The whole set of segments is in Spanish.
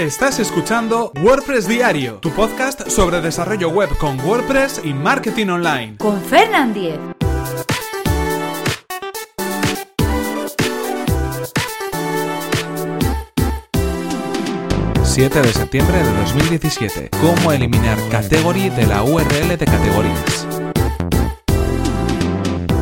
Estás escuchando WordPress Diario, tu podcast sobre desarrollo web con WordPress y marketing online. Con Fernand Diez. ...7 de septiembre de 2017... ...cómo eliminar category de la URL de categorías...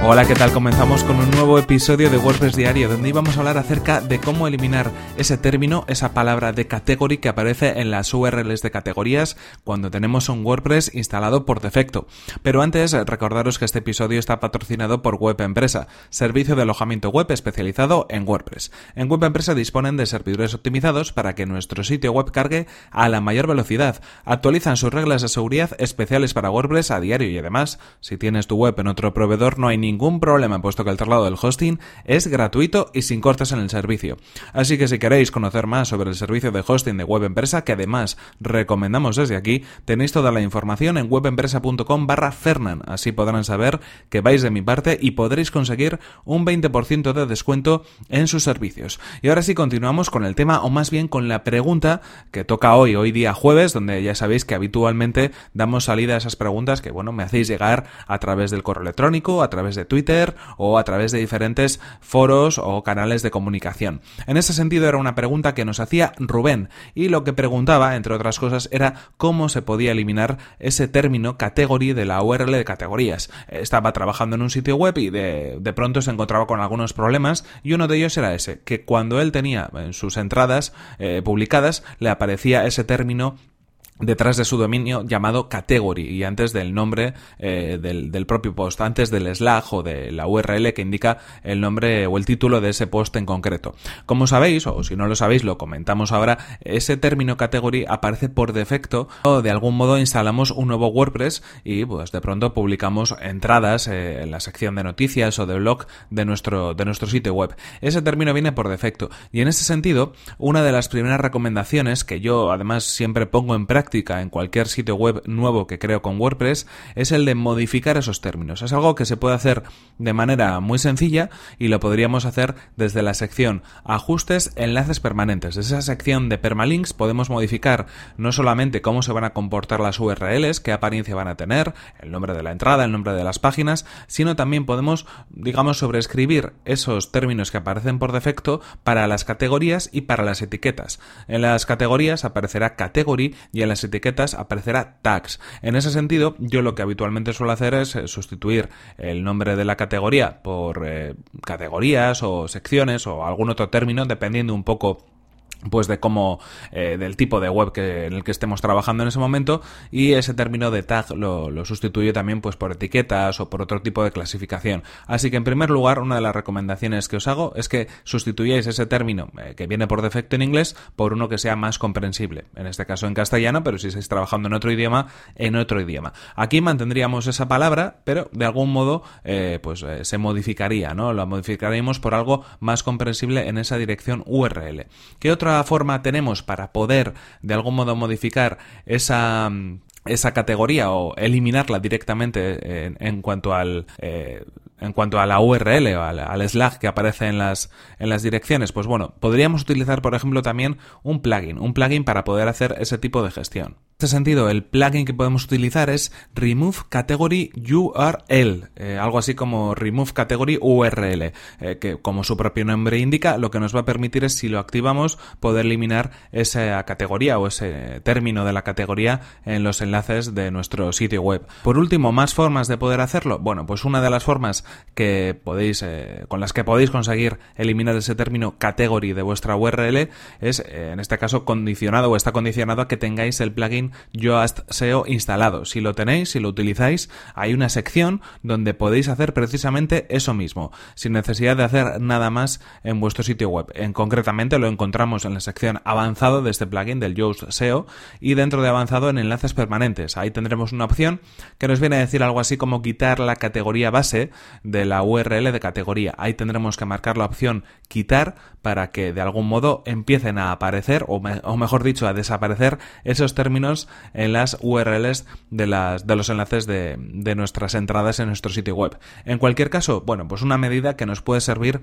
Hola, ¿qué tal? Comenzamos con un nuevo episodio de WordPress Diario donde íbamos a hablar acerca de cómo eliminar ese término, esa palabra de category que aparece en las URLs de categorías cuando tenemos un WordPress instalado por defecto. Pero antes, recordaros que este episodio está patrocinado por Web Empresa, servicio de alojamiento web especializado en WordPress. En Web Empresa disponen de servidores optimizados para que nuestro sitio web cargue a la mayor velocidad. Actualizan sus reglas de seguridad especiales para WordPress a diario y además, si tienes tu web en otro proveedor no hay ningún ningún problema puesto que el traslado del hosting es gratuito y sin cortes en el servicio. Así que si queréis conocer más sobre el servicio de hosting de Web Empresa, que además recomendamos desde aquí, tenéis toda la información en webempresa.com barra Fernan. Así podrán saber que vais de mi parte y podréis conseguir un 20% de descuento en sus servicios. Y ahora sí continuamos con el tema, o más bien con la pregunta que toca hoy, hoy día jueves, donde ya sabéis que habitualmente damos salida a esas preguntas que, bueno, me hacéis llegar a través del correo electrónico, a través de Twitter o a través de diferentes foros o canales de comunicación. En ese sentido era una pregunta que nos hacía Rubén y lo que preguntaba, entre otras cosas, era cómo se podía eliminar ese término category de la URL de categorías. Estaba trabajando en un sitio web y de, pronto se encontraba con algunos problemas y uno de ellos era ese, que cuando él tenía en sus entradas eh, publicadas le aparecía ese término detrás de su dominio llamado category y antes del nombre eh, del, del, propio post, antes del slash o de la URL que indica el nombre o el título de ese post en concreto. Como sabéis, o si no lo sabéis, lo comentamos ahora, ese término category aparece por defecto o de algún modo instalamos un nuevo WordPress y pues de pronto publicamos entradas eh, en la sección de noticias o de blog de nuestro, de nuestro sitio web. Ese término viene por defecto y en ese sentido, una de las primeras recomendaciones que yo además siempre pongo en práctica en cualquier sitio web nuevo que creo con WordPress es el de modificar esos términos. Es algo que se puede hacer de manera muy sencilla y lo podríamos hacer desde la sección Ajustes, Enlaces Permanentes. Desde esa sección de Permalinks podemos modificar no solamente cómo se van a comportar las URLs, qué apariencia van a tener, el nombre de la entrada, el nombre de las páginas, sino también podemos, digamos, sobreescribir esos términos que aparecen por defecto para las categorías y para las etiquetas. En las categorías aparecerá category y en las etiquetas aparecerá tags. En ese sentido, yo lo que habitualmente suelo hacer es eh, sustituir el nombre de la categoría por eh, categorías o secciones o algún otro término, dependiendo un poco pues de cómo eh, del tipo de web que, en el que estemos trabajando en ese momento y ese término de tag lo, lo, sustituye también pues por etiquetas o por otro tipo de clasificación. Así que en primer lugar una de las recomendaciones que os hago es que sustituyáis ese término eh, que viene por defecto en inglés por uno que sea más comprensible en este caso en castellano pero si estáis trabajando en otro idioma en otro idioma. Aquí mantendríamos esa palabra pero de algún modo eh, pues se modificaría no lo modificaríamos por algo más comprensible en esa dirección URL ¿qué otro forma tenemos para poder de algún modo modificar esa esa categoría o eliminarla directamente en, en cuanto al eh, en cuanto a la URL o al, al, slash que aparece en las, en las direcciones, pues bueno, podríamos utilizar, por ejemplo, también un plugin, un plugin para poder hacer ese tipo de gestión. En este sentido, el plugin que podemos utilizar es Remove Category URL, eh, algo así como Remove Category URL, eh, que como su propio nombre indica, lo que nos va a permitir es, si lo activamos, poder eliminar esa categoría o ese término de la categoría en los enlaces de nuestro sitio web. Por último, más formas de poder hacerlo. Bueno, pues una de las formas que podéis, eh, con las que podéis conseguir eliminar ese término category de vuestra URL es, en este caso, condicionado o está condicionado a que tengáis el plugin Yoast SEO instalado. Si lo tenéis, si lo utilizáis, hay una sección donde podéis hacer precisamente eso mismo, sin necesidad de hacer nada más en vuestro sitio web. En concretamente lo encontramos en la sección avanzado de este plugin del Yoast SEO y dentro de avanzado en enlaces permanentes. Ahí tendremos una opción que nos viene a decir algo así como quitar la categoría base de la URL de categoría. Ahí tendremos que marcar la opción quitar para que de algún modo empiecen a aparecer o, o mejor dicho a desaparecer esos términos en las URLs de, las, de los enlaces de, nuestras entradas en nuestro sitio web. En cualquier caso, bueno, pues una medida que nos puede servir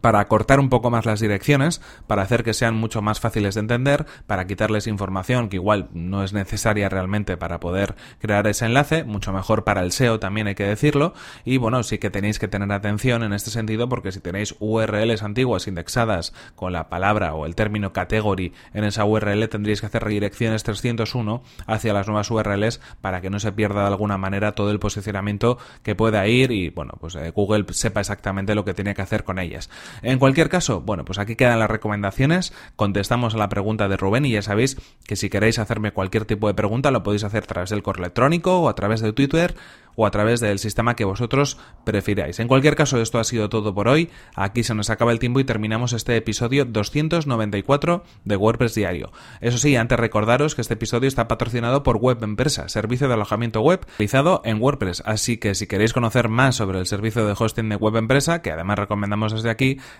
para cortar un poco más las direcciones, para hacer que sean mucho más fáciles de entender, para quitarles información que igual no es necesaria realmente para poder crear ese enlace, mucho mejor para el SEO también hay que decirlo, y bueno, sí que tenéis que tener atención en este sentido porque si tenéis URLs antiguas indexadas con la palabra o el término category en esa URL tendréis que hacer redirecciones 301 hacia las nuevas URLs para que no se pierda de alguna manera todo el posicionamiento que pueda ir y bueno, pues eh, Google sepa exactamente lo que tiene que hacer con ellas. En cualquier caso, bueno, pues aquí quedan las recomendaciones, contestamos a la pregunta de Rubén y ya sabéis que si queréis hacerme cualquier tipo de pregunta lo podéis hacer a través del correo electrónico o a través de Twitter o a través del sistema que vosotros prefiráis. En cualquier caso, esto ha sido todo por hoy. Aquí se nos acaba el tiempo y terminamos este episodio 294 de WordPress Diario. Eso sí, antes recordaros que este episodio está patrocinado por Web Empresa, servicio de alojamiento web realizado en WordPress. Así que si queréis conocer más sobre el servicio de hosting de Web Empresa, que además recomendamos desde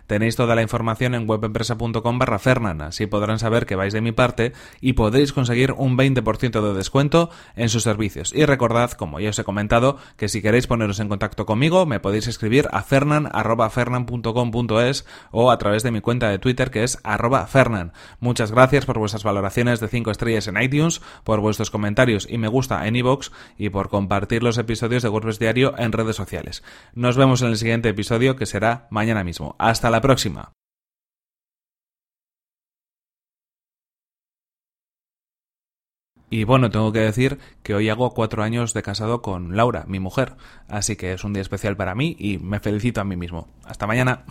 tenéis toda la información en webempresa.com barra Fernan. Así podrán saber que vais de mi parte y podréis conseguir un 20% de descuento en sus servicios. Y recordad, como ya os he comentado, que si queréis poneros en contacto conmigo me podéis escribir a fernan.fernan.com.es o a través de mi cuenta de Twitter que es arroba fernan. Muchas gracias por vuestras valoraciones de 5 estrellas en iTunes, por vuestros comentarios y me gusta en iVoox y por compartir los episodios de WordPress Diario en redes sociales. Nos vemos en el siguiente episodio que será mañana mismo. Hasta la próxima. Y bueno, tengo que decir que hoy hago cuatro años de casado con Laura, mi mujer, así que es un día especial para mí y me felicito a mí mismo. Hasta mañana.